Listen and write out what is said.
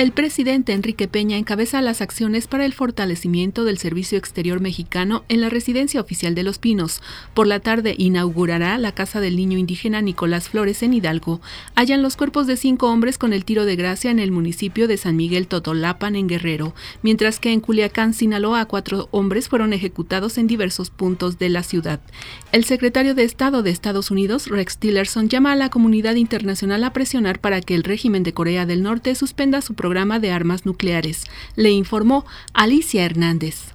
El presidente Enrique Peña encabeza las acciones para el fortalecimiento del Servicio Exterior Mexicano en la residencia oficial de Los Pinos. Por la tarde inaugurará la Casa del Niño Indígena Nicolás Flores en Hidalgo. Hallan los cuerpos de cinco hombres con el tiro de gracia en el municipio de San Miguel Totolapan, en Guerrero, mientras que en Culiacán, Sinaloa, cuatro hombres fueron ejecutados en diversos puntos de la ciudad. El secretario de Estado de Estados Unidos, Rex Tillerson, llama a la comunidad internacional a presionar para que el régimen de Corea del Norte suspenda su programa de armas nucleares, le informó Alicia Hernández.